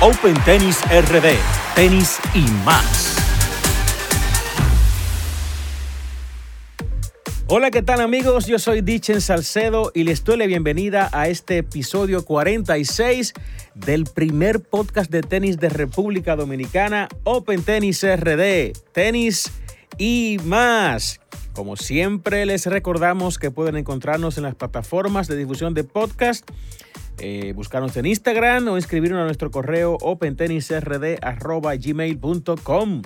Open Tennis RD, tenis y más. Hola, ¿qué tal amigos? Yo soy Dichen Salcedo y les doy la bienvenida a este episodio 46 del primer podcast de tenis de República Dominicana, Open Tennis RD, tenis y más. Como siempre, les recordamos que pueden encontrarnos en las plataformas de difusión de podcast, eh, buscarnos en Instagram o inscribirnos a nuestro correo opentennisrd.gmail.com.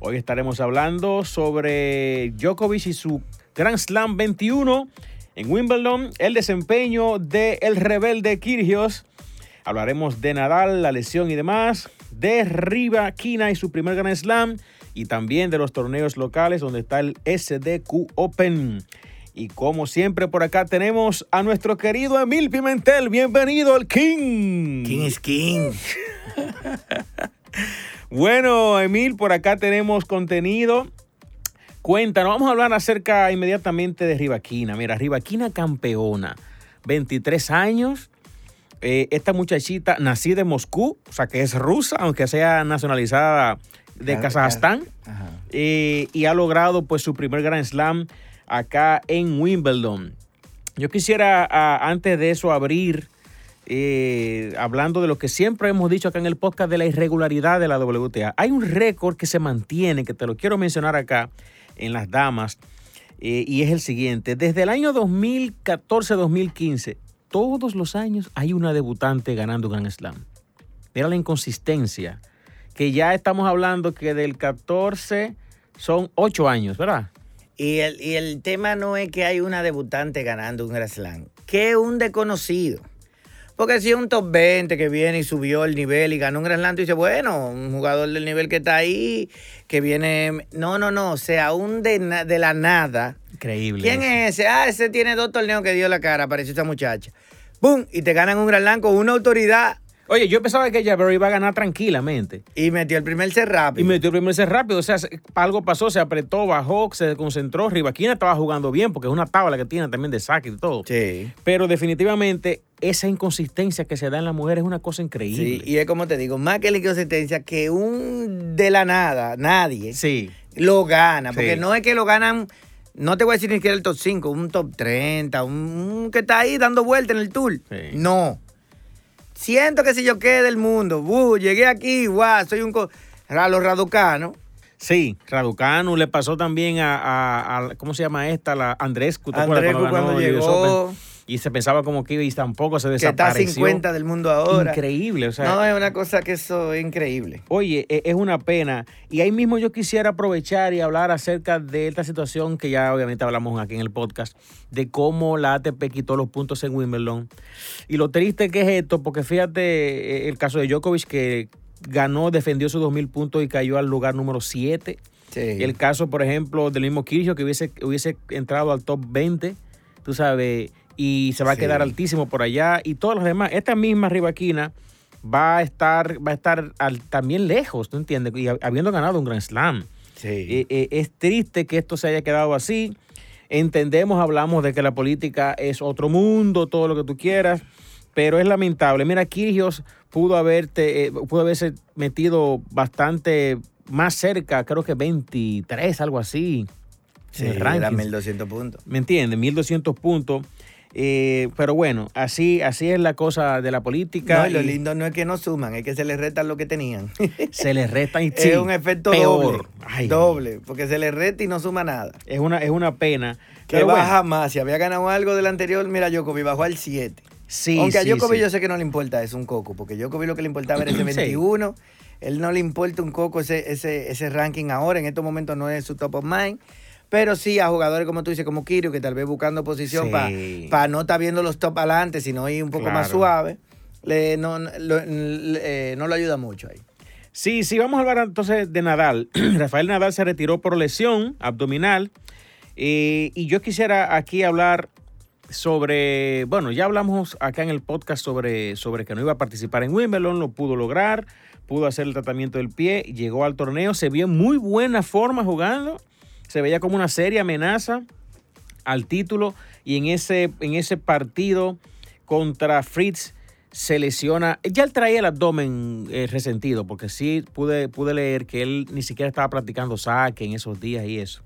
Hoy estaremos hablando sobre Djokovic y su Grand Slam 21 en Wimbledon, el desempeño de el rebelde Kyrgios. Hablaremos de Nadal, la lesión y demás, de Riva Kina y su primer Grand Slam y también de los torneos locales donde está el SDQ Open. Y como siempre por acá tenemos a nuestro querido Emil Pimentel. Bienvenido al King. King es King. bueno, Emil, por acá tenemos contenido Cuéntanos, vamos a hablar acerca inmediatamente de Rivaquina. Mira, Rivaquina campeona, 23 años. Eh, esta muchachita nacida en Moscú, o sea que es rusa, aunque sea nacionalizada de Kazajstán. Eh, y ha logrado pues su primer Grand Slam acá en Wimbledon. Yo quisiera antes de eso abrir eh, hablando de lo que siempre hemos dicho acá en el podcast de la irregularidad de la WTA. Hay un récord que se mantiene, que te lo quiero mencionar acá, en las damas, eh, y es el siguiente. Desde el año 2014-2015, todos los años hay una debutante ganando Grand Slam. Mira la inconsistencia, que ya estamos hablando que del 14 son 8 años, ¿verdad? Y el, y el tema no es que hay una debutante ganando un Grand Slam, que un desconocido. Porque si un top 20 que viene y subió el nivel y ganó un Gran Slam, tú dices, bueno, un jugador del nivel que está ahí, que viene. No, no, no. O sea, un de, de la nada. Increíble. ¿Quién es ese? Ah, ese tiene dos torneos que dio la cara, apareció esa muchacha. ¡Bum! Y te ganan un Gran Slam con una autoridad Oye, yo pensaba que Jabber iba a ganar tranquilamente. Y metió el primer set rápido. Y metió el primer set rápido. O sea, algo pasó, se apretó, bajó, se concentró. Rivaquina estaba jugando bien porque es una tabla que tiene también de saque y todo. Sí. Pero definitivamente esa inconsistencia que se da en la mujer es una cosa increíble. Sí, y es como te digo, más que la inconsistencia, que un de la nada, nadie, sí. lo gana. Porque no es que lo ganan no te voy a decir ni siquiera el top 5, un top 30, un, que está ahí dando vuelta en el tour. No. Siento que si yo quedé del mundo, uh, llegué aquí, guau, soy un... A los raducanos. Sí, Raducano le pasó también a, ¿cómo se llama esta? La Andrescu. Andrescu cuando, cuando llegó y se pensaba como que y tampoco se desapareció. Que está 50 del mundo ahora. Increíble, o sea. No, es una cosa que eso es increíble. Oye, e, es una pena. Y ahí mismo yo quisiera aprovechar y hablar acerca de esta situación que ya obviamente hablamos aquí en el podcast, de cómo la ATP quitó los puntos en Wimbledon. Y lo triste que es esto, porque fíjate e, el caso de Djokovic que ganó, defendió sus 2.000 puntos y cayó al lugar número 7. Sí. El caso, por ejemplo, del mismo Kyrgios que hubiese, hubiese entrado al top 20, tú sabes, y se va a quedar altísimo por allá y todos los demás. Esta misma Rivaquina va a estar, va a estar también lejos, ¿tú entiendes? Y habiendo ganado un Grand Slam. Sí. Eh, es triste que esto se haya quedado así. Entendemos, hablamos de que la política es otro mundo, todo lo que tú quieras, pero es lamentable. Mira, Kyrgios pudo, haberte, eh, pudo haberse metido bastante más cerca, creo que 23, algo así. Sí, era 1200 puntos. ¿Me entiendes? 1200 puntos. Eh, pero bueno, así, así es la cosa de la política. No, lo lindo no es que no suman, es que se les restan lo que tenían. Se les resta y Es un efecto doble. doble, porque se les resta y no suma nada. Es una, es una pena. Que baja más. Si había ganado algo del anterior, mira, Jokovic bajó al 7. Sí, Aunque a Jokovic yo sé que no le importa, es un coco, porque Jokovic lo que le importaba era ese 21. Él no le importa un coco ese, ese, ese ranking ahora, en estos momentos no es su top of mind. Pero sí a jugadores como tú dices, como Kirio, que tal vez buscando posición para no estar viendo los top adelante, sino ir un poco más suave, le, no, lo, eh, no lo ayuda mucho ahí. Sí, sí, vamos a hablar entonces de Nadal. Rafael Nadal se retiró por lesión abdominal. Eh, y yo quisiera aquí hablar sobre, bueno, ya hablamos acá en el podcast sobre, sobre que no iba a participar en Wimbledon, lo pudo lograr, pudo hacer el tratamiento del pie, llegó al torneo, se vio en muy buena forma jugando se veía como una seria amenaza al título y en ese, en ese partido contra Fritz se lesiona. Ya él traía el abdomen eh, resentido, porque sí pude, pude leer que él ni siquiera estaba practicando saque en esos días y eso.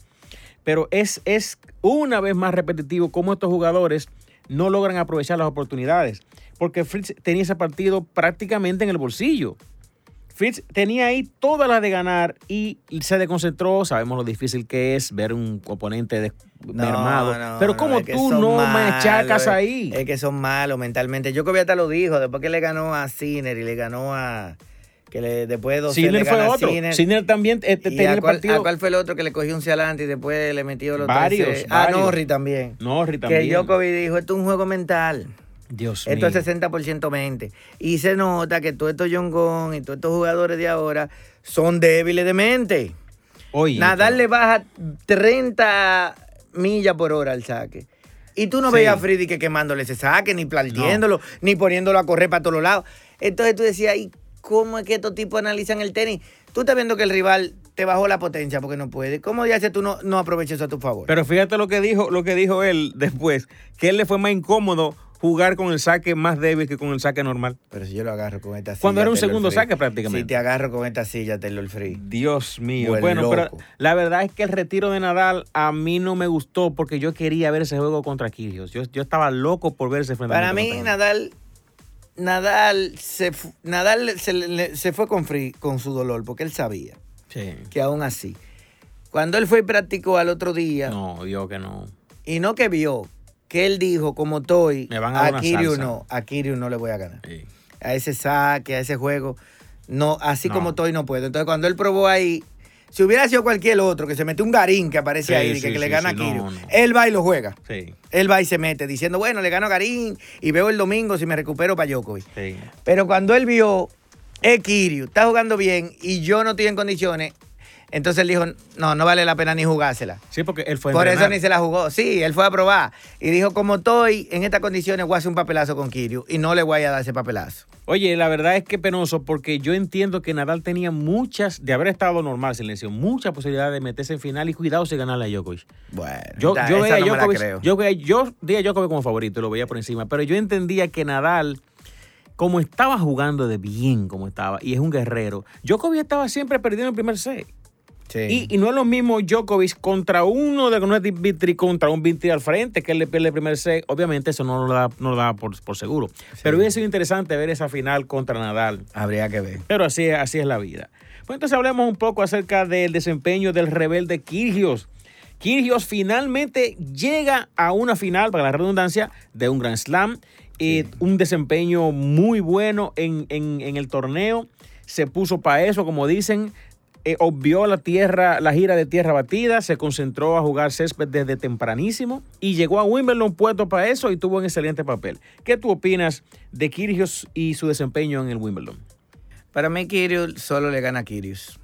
Pero es, es una vez más repetitivo cómo estos jugadores no logran aprovechar las oportunidades. Porque Fritz tenía ese partido prácticamente en el bolsillo. Fritz tenía ahí todas las de ganar y se desconcentró. Sabemos lo difícil que es ver un oponente de, mermado. Pero como tú no me achacas ahí. Es que son malos mentalmente. Yo que hasta lo dijo, después que le ganó a Sinner y le ganó a que le, después de dos Sinner fue otro. Sinner, también este, tenía el partido. ¿A cuál fue el otro que le cogió un cialante y después le metió los varios, tres? Ah, Norri también. Norri también. Que Djokovic dijo, esto es un juego mental. Dios Esto es 60% mente. Y se nota que todos estos Gong y todos estos jugadores de ahora son débiles de mente. Oye, Nadal le baja 30 millas por hora al saque. Y tú no veías a Freddy que quemándole ese saque, ni plantiéndolo, ni poniéndolo a correr para todos lados. Entonces tú decías, ¿y cómo es que estos tipos analizan el tenis? Tú estás viendo que el rival te bajó la potencia porque no puede. ¿Cómo ya tú no, no aproveches eso a tu favor? Pero fíjate lo que dijo, lo que dijo él después, que él le fue más incómodo jugar con el saque más débil que con el saque normal. Pero si yo lo agarro con esta silla. Cuando era un segundo saque prácticamente. Si te agarro con esta silla, te lo free. Dios mío. bueno, pero la verdad es que el retiro de Nadal a mí no me gustó porque yo quería ver ese juego contra Kyrgios. Yo, yo estaba loco por ver ese Para mí, Nadal. Nadal se, Nadal se, fue con, free, con su dolor porque él sabía que aún así. Cuando él fue y practicó al otro día. No, vio que no. Y no que vio, que él dijo, como estoy, a, a Kiryu no, a Kiryu no le voy a ganar. A ese saque, a ese juego, no, así como estoy no puedo. Entonces cuando él probó ahí, si hubiera sido cualquier otro que se mete un garín que aparece ahí que, le gana a Kiryu, él va y lo juega. Él va y se mete diciendo, bueno, le gano a Garín y veo el domingo si me recupero para Djokovic. Pero cuando él vio, es Kiryu, está jugando bien y yo no estoy en condiciones, entonces él dijo, no, no vale la pena ni jugársela. Sí, porque él fue Por eso ni se la jugó. Sí, él fue a probar. Y dijo, como estoy en estas condiciones, voy a hacer un papelazo con Kiryu. Y no le voy a dar ese papelazo. Oye, la verdad es que penoso porque yo entiendo que Nadal tenía muchas, de haber estado normal, silencio, muchas posibilidades de meterse en final y cuidado si ganarle a Djokovic. Bueno, yo, yo veía a Djokovic, yo, yo di a Djokovic como favorito, lo veía por encima, pero yo entendía que Nadal como estaba jugando de bien como estaba, y es un guerrero, Djokovic estaba siempre perdiendo el primer set. Y, no es lo mismo Djokovic contra uno de no es Vitri contra un Vitri al frente, que él le pierde el primer set. Obviamente eso no lo da, no da por, seguro. Pero hubiera sido interesante ver esa final contra Nadal. Habría que ver. Pero así, así es la vida. Pues entonces hablemos un poco acerca del desempeño del rebelde Kirgios. Kirgios finalmente llega a una final, para la redundancia, de un Grand Slam. y un desempeño muy bueno en, en el torneo. Se puso para eso, como dicen, eh, obvió la tierra, la gira de tierra batida, se concentró a jugar césped desde tempranísimo y llegó a Wimbledon puesto para eso y tuvo un excelente papel. ¿Qué tú opinas de Kyrgios y su desempeño en el Wimbledon? Para mí Kyrgios solo le gana a Kyrgios.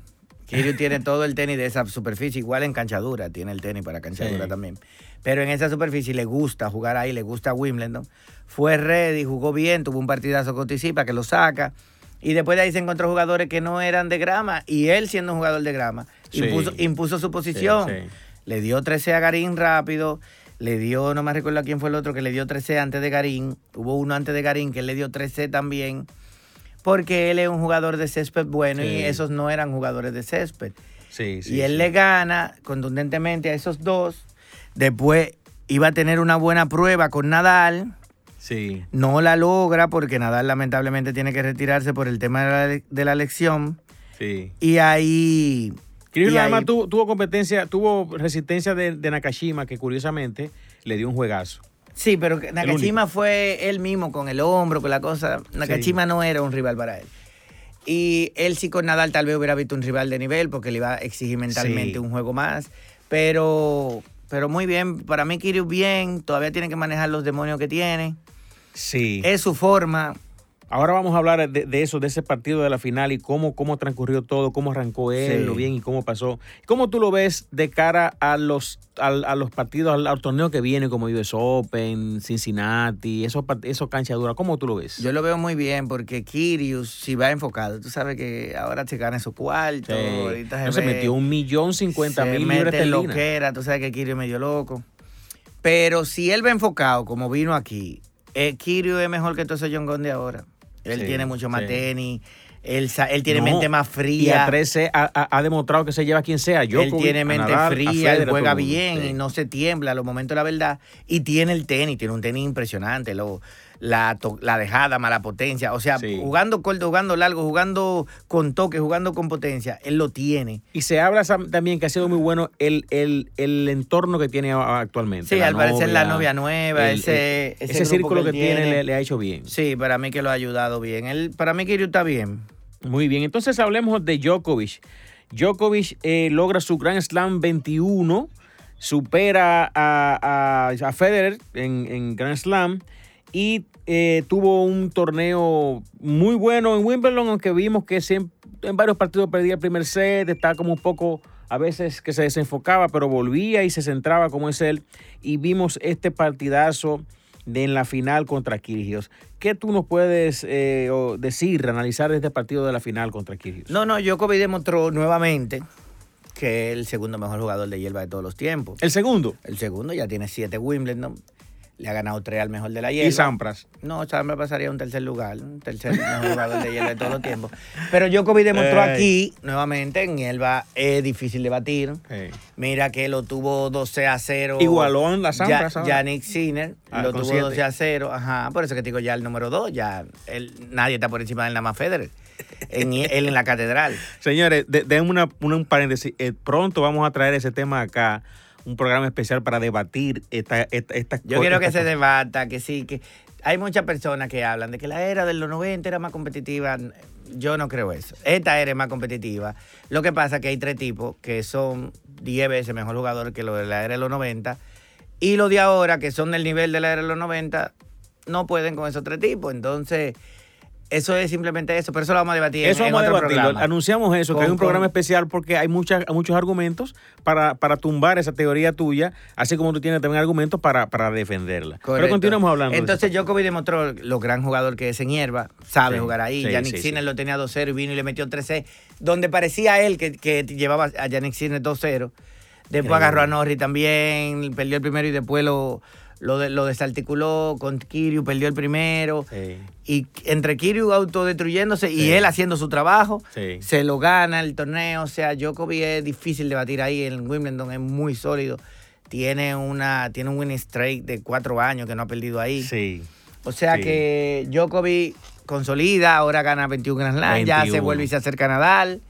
Kyrgios tiene todo el tenis de esa superficie, igual en canchadura, tiene el tenis para canchadura también. Pero en esa superficie le gusta jugar ahí, le gusta Wimbledon. Fue ready, jugó bien, tuvo un partidazo con Tisipa que lo saca y después de ahí se encontró jugadores que no eran de grama. Y él, siendo un jugador de grama, impuso, su posición. Le dio 13 a Garín rápido. Le dio, no me recuerdo a quién fue el otro, que le dio 13 antes de Garín. Hubo uno antes de Garín que le dio 13 también. Porque él es un jugador de césped bueno y esos no eran jugadores de césped. y él le gana contundentemente a esos dos. Después iba a tener una buena prueba con Nadal no la logra porque Nadal lamentablemente tiene que retirarse por el tema de la, elección. Sí. Y ahí... y además tuvo, competencia, tuvo resistencia de, Nakashima, que curiosamente le dio un juegazo. Sí, pero Nakashima fue él mismo con el hombro, con la cosa. Nakashima no era un rival para él. Y él sí con Nadal tal vez hubiera visto un rival de nivel porque le iba a exigir mentalmente un juego más. Pero, pero muy bien, para mí Kirill bien, todavía tiene que manejar los demonios que tiene. Sí. Es su forma. Ahora vamos a hablar de, eso, de ese partido de la final y cómo, cómo transcurrió todo, cómo arrancó él, lo bien y cómo pasó. ¿Cómo tú lo ves de cara a los, a, los partidos, al, torneo que viene como US Open, Cincinnati, esos, canchaduras? ¿Cómo tú lo ves? Yo lo veo muy bien porque Kirius, si va enfocado, tú sabes que ahora se gana su cuarto. Ahorita se, metió un millón cincuenta mil libras loquera, tú sabes que Kirius medio loco. Pero si él va enfocado, como vino aquí, eh, es mejor que todo ese John de ahora. Él Sí, tiene mucho más sí. tenis. Él, él tiene No, mente más Y a fría. 13 ha, ha- ha demostrado que se lleva quien sea. él Djokovic, tiene mente Nadal, fría, Federer, él juega bien Sí. y no se tiembla a los momentos de la verdad. Y tiene el tenis, tiene un tenis impresionante. Lo, la, la dejada, mala potencia. O sea, Sí. jugando corto, jugando largo, jugando con toque, jugando con potencia, él lo tiene. Y se habla también que ha sido muy bueno el, el, el entorno que tiene actualmente. Sí, la al parecer la novia, nueva, el- ese, ese, círculo que tiene, le, le ha hecho bien. Sí, para mí que lo ha ayudado bien. Él, para mí Kiryu está bien. Muy bien, entonces hablemos de Djokovic. Djokovic eh, logra su Grand Slam 21, supera a, a- a Federer en, en Grand Slam y eh, tuvo un torneo muy bueno en Wimbledon, aunque vimos que siempre, en varios partidos perdía el primer set, estaba como un poco a veces que se desenfocaba, pero volvía y se centraba como es él. Y vimos este partidazo de en la final contra Kyrgios. ¿Qué tú nos puedes eh, decir, analizar este partido de la final contra Kyrgios? No, no, Djokovic demostró nuevamente que es el segundo mejor jugador de hierba de todos los tiempos. El segundo. El segundo ya tiene siete Wimbledon. Le ha ganado tres al mejor de la hierba. Y Sampras. No, Sampras pasaría a un tercer lugar, un tercer mejor jugador de hierba de todos los tiempos. Pero Djokovic demostró Ey. aquí, nuevamente, en hierba es difícil de batir. Mira que lo tuvo 12 a 0. Igualó en la Sampras Ya. Yannick Sinner Ah, lo tuvo siete. 12 a 0. Ajá, por eso que te digo ya el número 2. Ya él- nadie está por encima de él, nada más Federer. En, él en la catedral. Señores, de- denme una, una- un paréntesis. Eh, pronto vamos a traer ese tema acá, un programa especial para debatir esta, esta, estas Yo quiero que estas se debata, que sí, que hay muchas personas que hablan de que la era de los 90 era más competitiva. Yo no creo eso. Esta era es más competitiva. Lo que pasa es que hay tres tipos que son 10 veces mejor jugador que los de la era de los 90. Y los de ahora, que son del nivel de la era de los 90, no pueden con esos tres tipos. Entonces, eso es simplemente eso. Pero eso lo vamos a debatir Eso en, vamos a otro debatirlo. Anunciamos eso, que hay un programa con- especial porque hay muchas, muchos argumentos para, para tumbar esa teoría tuya, así como tú tienes también argumentos para, para defenderla. Pero continuamos hablando. de Entonces. Djokovic demostró lo gran jugador que es en hierba, sabe Sí, jugar ahí. sí, Yannick sí, Sinner lo tenía 2-0 y vino y le metió 3-6, donde parecía él que, que llevaba a Yannick Sinner 2-0. Después agarró a Norri también, perdió el primero y después lo, lo, de- lo desarticuló con Kiryu, perdió el primero. Sí, Y entre Kiryu autodestruyéndose y Sí. él haciendo su trabajo, sí. se lo gana el torneo. O sea, Djokovic es difícil de batir ahí en Wimbledon, es muy sólido. Tiene, una, tiene un winning streak de cuatro años que no ha perdido ahí. Sí. O sea que Djokovic consolida, ahora gana 21 Grand Slam, ya se 21. vuelve y se acerca a Nadal.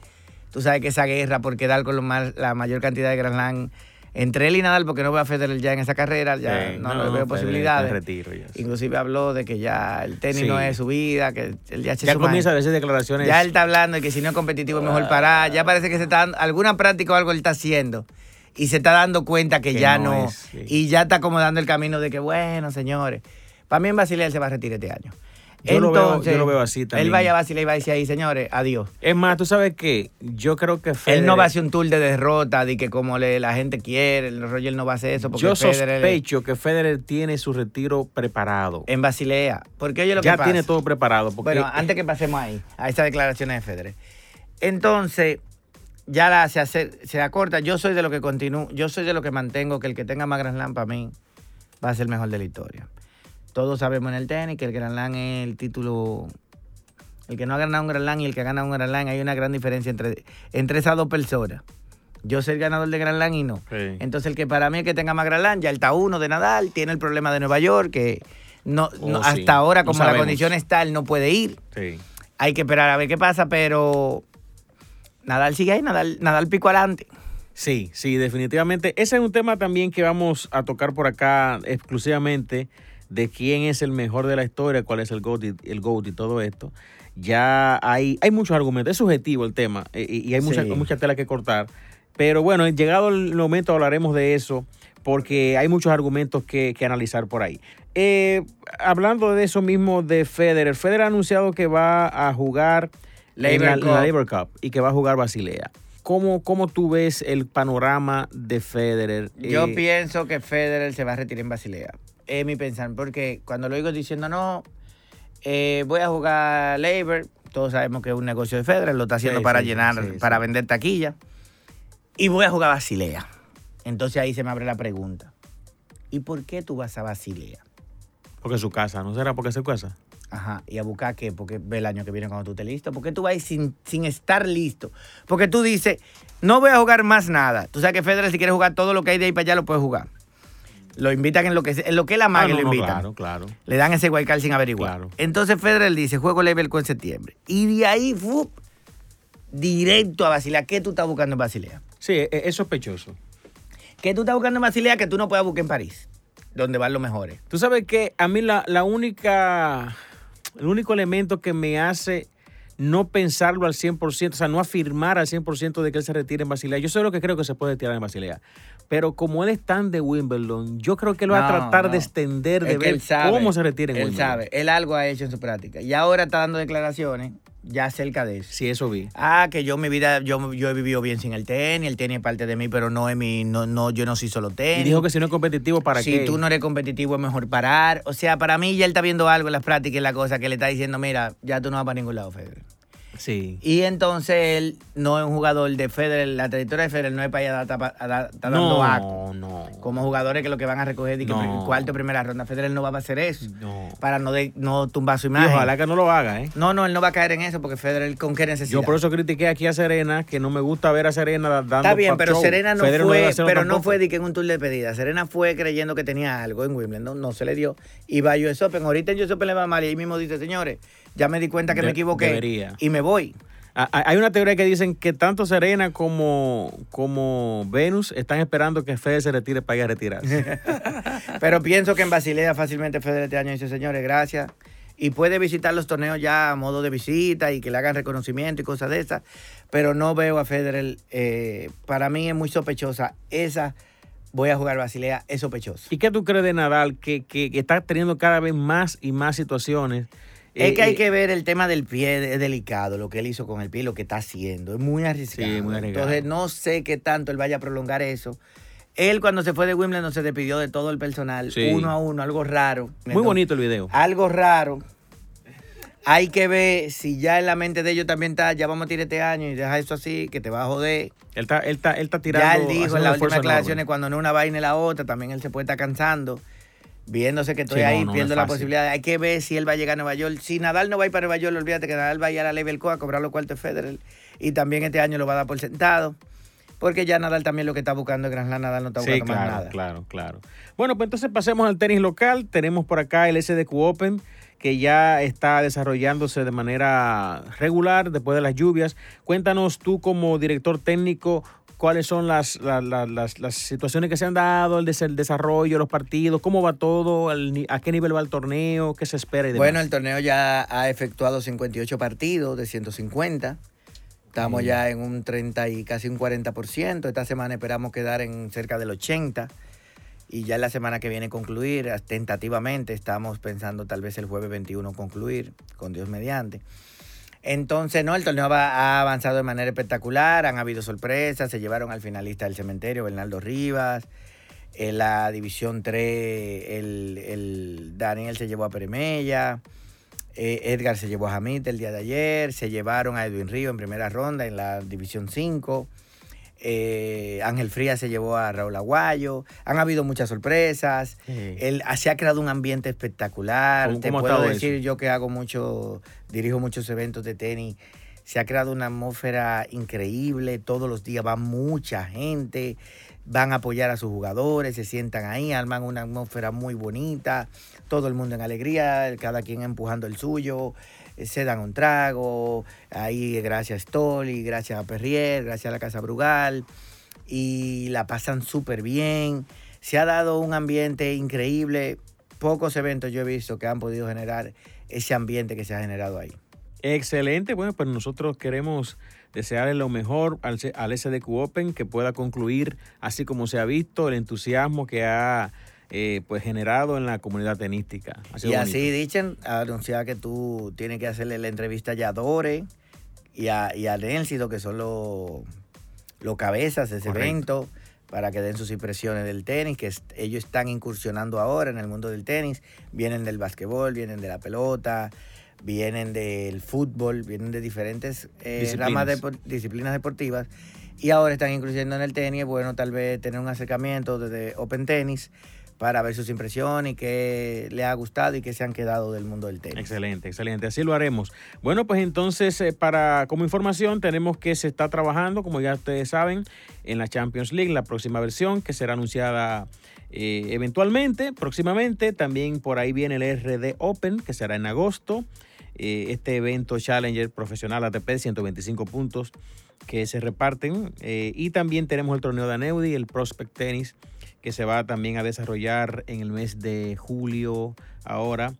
Tú sabes que esa guerra por quedar con lo más- la mayor cantidad de Grand Slam entre él y Nadal, porque no veo a Federer ya en esa carrera, ya Sí, no, le no, veo posibilidades. retiro ya, sí. Inclusive habló de que ya el tenis Sí. no es su vida, que él ya, Ya comienza a decir declaraciones. Ya él está hablando de que si no es competitivo es mejor parar. Ya parece que se está dando, alguna práctica o algo él está haciendo. Y se está dando cuenta que, Que ya no no. es. Y ya está acomodando el camino de que, bueno, señores. Para mí en Basilea él se va a retirar este año. Yo lo veo- yo lo veo así también. Él vaya a Basilea y va a decir ahí, señores, adiós. Es más, tú sabes que yo creo que Federer, Él no va a hacer un tour de derrota, de que como le, la gente quiere, el Roger no va a hacer eso. Porque Yo Federer- sospecho que Federer tiene su retiro preparado. En Basilea. Porque oye lo ya que pasa. tiene todo preparado. Porque Bueno, antes que pasemos ahí, a esas declaraciones de Federer. Entonces, ya la, se, hace, se acorta. Yo soy de lo que continúo, yo soy de lo que mantengo que el que tenga más Grand Slam para mí va a ser el mejor de la historia. Todos sabemos en el tenis que el Grand Slam es el título. El que no ha ganado un Grand Slam y el que ha ganado un Grand Slam, hay una gran diferencia entre, entre esas dos personas. Yo soy el ganador de Grand Slam y no. Sí. Entonces, el que para mí el que tenga más Grand Slam, ya el está uno de Nadal, tiene el problema de Nueva York, que no, Oh, no- sí. hasta ahora, No como la condición está, él no puede ir. Sí. Hay que esperar a ver qué pasa, pero Nadal sigue ahí, Nadal, Nadal pico adelante. Sí, sí, definitivamente. Ese es un tema también que vamos a tocar por acá exclusivamente de quién es el mejor de la historia, cuál es el GOAT y, el GOAT y todo esto. Ya hay, hay muchos argumentos, es subjetivo el tema eh, y, y hay mucha, Sí. mucha tela que cortar. Pero bueno, llegado el momento hablaremos de eso porque hay muchos argumentos que, que analizar por ahí. Eh, hablando de eso mismo de Federer, Federer ha anunciado que va a jugar la, Labor la Cup. Labor Cup y que va a jugar Basilea. ¿Cómo, ¿Cómo tú ves el panorama de Federer? Yo Eh, pienso que Federer se va a retirar en Basilea. Es mi pensar, porque cuando lo oigo diciendo no, eh, voy a jugar Labor, todos sabemos que es un negocio de Federer, lo está haciendo Sí, para sí, llenar, sí, para vender taquilla. Y voy a jugar Basilea. Entonces ahí se me abre la pregunta. ¿Y por qué tú vas a Basilea? Porque es su casa, ¿no será porque es su casa? Ajá, ¿y a buscar qué? Porque ve el año que viene cuando tú estés listo. Porque tú vas sin, sin estar listo. Porque tú dices, no voy a jugar más nada. Tú sabes que Federer, si quiere jugar todo lo que hay de ahí para allá, lo puede jugar. Lo invitan en lo que, en lo que él ama Ah, que no, lo no, invitan. claro, claro. Le dan ese guaycal sin averiguar. Claro. Entonces Federer dice, juego level en septiembre. Y de ahí, ¡fup! directo a Basilea. ¿Qué tú estás buscando en Basilea? Sí, e- es sospechoso. ¿Qué tú estás buscando en Basilea que tú no puedas buscar en París? Donde van los mejores. Tú sabes que a mí la, la única, el único elemento que me hace no pensarlo al 100%, o sea, no afirmar al 100% de que él se retire en Basilea. Yo sé lo que creo que se puede retirar en Basilea. Pero como él es tan de Wimbledon, yo creo que él va a tratar no. de extender, de Es ver él sabe, cómo se retira en Él Wimbledon. sabe, él algo ha hecho en su práctica. Y ahora está dando declaraciones ya acerca de eso. Sí, eso vi. Ah, que yo mi vida, yo, yo he vivido bien sin el tenis, el tenis es parte de mí, pero no es mi, no, no, yo no soy solo tenis. Y dijo que si no es competitivo, ¿para si qué? tú no eres competitivo es mejor parar. O sea, para mí ya él está viendo algo en las prácticas y la cosa que le está diciendo, mira, ya tú no vas para ningún lado, Federer. Sí. Y entonces él no es un jugador de Federer, la trayectoria de Federer no es para ir a dar- a dar- está dando No. Como jugadores que lo que van a recoger y que No. cuarto primera ronda, Federer no va a hacer eso. No. Para no, de- no tumbar su Y imagen. ojalá que no lo haga, ¿eh? No, no, él no va a caer en eso porque Federer con qué necesidad. Yo por eso critiqué aquí a Serena, que no me gusta ver a Serena dando Está bien, pero show. Serena no Federer fue, pero no fue de que en un tour de despedida. Serena fue creyendo que tenía algo en Wimbledon, no se le dio. Y va a US Open. Ahorita en US Open le va mal y ahí mismo dice, señores, ya me di cuenta que De- me equivoqué debería. y me voy. Ah, ah, Hay una teoría que dicen que tanto Serena como, como Venus están esperando que Federer se retire para ir a retirarse. Pero pienso que en Basilea fácilmente Federer este año dice, señores, gracias. Y puede visitar los torneos ya a modo de visita y que le hagan reconocimiento y cosas de esas. Pero no veo a Federer, eh, para mí es muy sospechosa. Esa, voy a jugar Basilea, es sospechoso. ¿Y qué tú crees de Nadal, que, que- que está teniendo cada vez más y más situaciones? Es Eh, que hay que ver el tema del pie, es delicado, lo que él hizo con el pie, lo que está haciendo. Es muy arriesgado. Sí, muy arriesgado. Entonces no sé qué tanto él vaya a prolongar eso. Él cuando se fue de Wimbledon se despidió de todo el personal, Sí. uno a uno, algo raro. Muy Entonces, bonito el video. Algo raro. Hay que ver si ya en la mente de ellos también está, ya vamos a tirar este año y deja eso así, que te va a joder. Él está, él está, él está tirando. ya él dijo en las últimas declaraciones, cuando no una vaina y la otra, también él se puede estar cansando. Viéndose que estoy Sí, ahí, no, pierdo no es la posibilidad. Hay que ver si él va a llegar a Nueva York. Si Nadal no va a ir para Nueva York, olvídate que Nadal va a ir a la Level Co a cobrar los cuartos de Federer. Y también este año lo va a dar por sentado. Porque ya Nadal también lo que está buscando es Slam. Nadal no está Sí, buscando más claro, nada. claro, claro. Bueno, pues entonces pasemos al tenis local. Tenemos por acá el SDQ Open, que ya está desarrollándose de manera regular después de las lluvias. Cuéntanos tú como director técnico cuáles son las, la- la- las, las situaciones que se han dado, el, des- el desarrollo, los partidos, cómo va todo, ni- a qué nivel va el torneo, qué se espera y demás. Bueno, el torneo ya ha efectuado 58 partidos de 150. Estamos Mm. ya en un 30 y casi un 40%. Esta semana esperamos quedar en cerca del 80%. Y ya la semana que viene concluir, tentativamente, estamos pensando tal vez el jueves 21 concluir, con Dios mediante. Entonces, no, el torneo ha avanzado de manera espectacular, han habido sorpresas, se llevaron al finalista del cementerio, Bernardo Rivas. En la división 3, el, el Daniel se llevó a Peremella. eh, Edgar se llevó a Jamit el día de ayer. Se llevaron a Edwin Río en primera ronda en la división 5. Eh, Ángel Frías se llevó a Raúl Aguayo. Han habido muchas sorpresas. Sí. El- se ha creado un ambiente espectacular. ¿Cómo- Te puedo decir, eso? yo que hago mucho, dirijo muchos eventos de tenis. Se ha creado una atmósfera increíble. Todos los días va mucha gente. Van a apoyar a sus jugadores, se sientan ahí, arman una atmósfera muy bonita. Todo el mundo en alegría, cada quien empujando el suyo. Eh, Se dan un trago. Ahí, gracias Stoli, gracias a Perrier, gracias a la Casa Brugal y la pasan súper bien. Se ha dado un ambiente increíble. Pocos eventos yo he visto que han podido generar ese ambiente que se ha generado ahí. Excelente, bueno, pues nosotros queremos desearle lo mejor al, al SDQ Open, que pueda concluir así como se ha visto, el entusiasmo que ha eh, pues generado en la comunidad tenística. Y así dicen, anunciar que tú tienes que hacerle la entrevista ya a Dore y a, y a Néncido, que son los los cabezas de ese Correcto. evento, para que den sus impresiones del tenis, que ellos están incursionando ahora en el mundo del tenis, vienen del básquetbol, vienen de la pelota, vienen del fútbol, vienen de diferentes eh, Disciplinas. ramas de disciplinas deportivas y ahora están incluyendo en el tenis. Bueno tal vez tener un acercamiento desde Open Tennis para ver sus impresiones y qué le ha gustado y qué se han quedado del mundo del tenis. Excelente, excelente. Así lo haremos. Bueno, pues entonces, eh, para como información, tenemos que se está trabajando, como ya ustedes saben, en la Champions League, la próxima versión que será anunciada eh, eventualmente, próximamente. También por ahí viene el RD Open, que será en agosto. Eh, este evento Challenger profesional ATP, 125 puntos que se reparten. y también tenemos el torneo de Aneudi, el Prospect Tennis que se va también a desarrollar en el mes de julio ahora.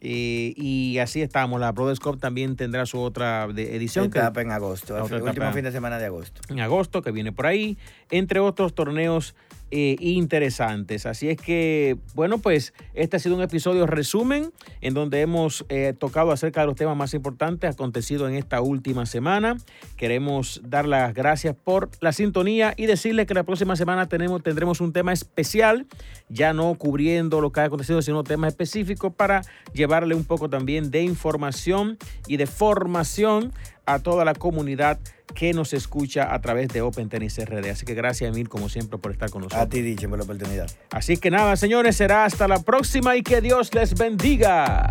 Eh, y así estamos. La Brothers Cup también tendrá su otra edición. Etapa en agosto, el último fin de semana de agosto. En agosto, que viene por ahí, entre otros torneos eh, interesantes. Así es que, bueno, pues este ha sido un episodio resumen en donde hemos eh, tocado acerca de los temas más importantes acontecidos en esta última semana. Queremos dar las gracias por la sintonía y decirles que la próxima semana tenemos, tendremos un tema especial, ya no cubriendo lo que ha acontecido, sino temas específicos para llevarle un poco también de información y de formación a toda la comunidad que nos escucha a través de Open Tennis RD. Así que gracias, Emil, como siempre, por estar con nosotros. A ti, Dicho, por la oportunidad. Así que nada, señores, será hasta la próxima y que Dios les bendiga.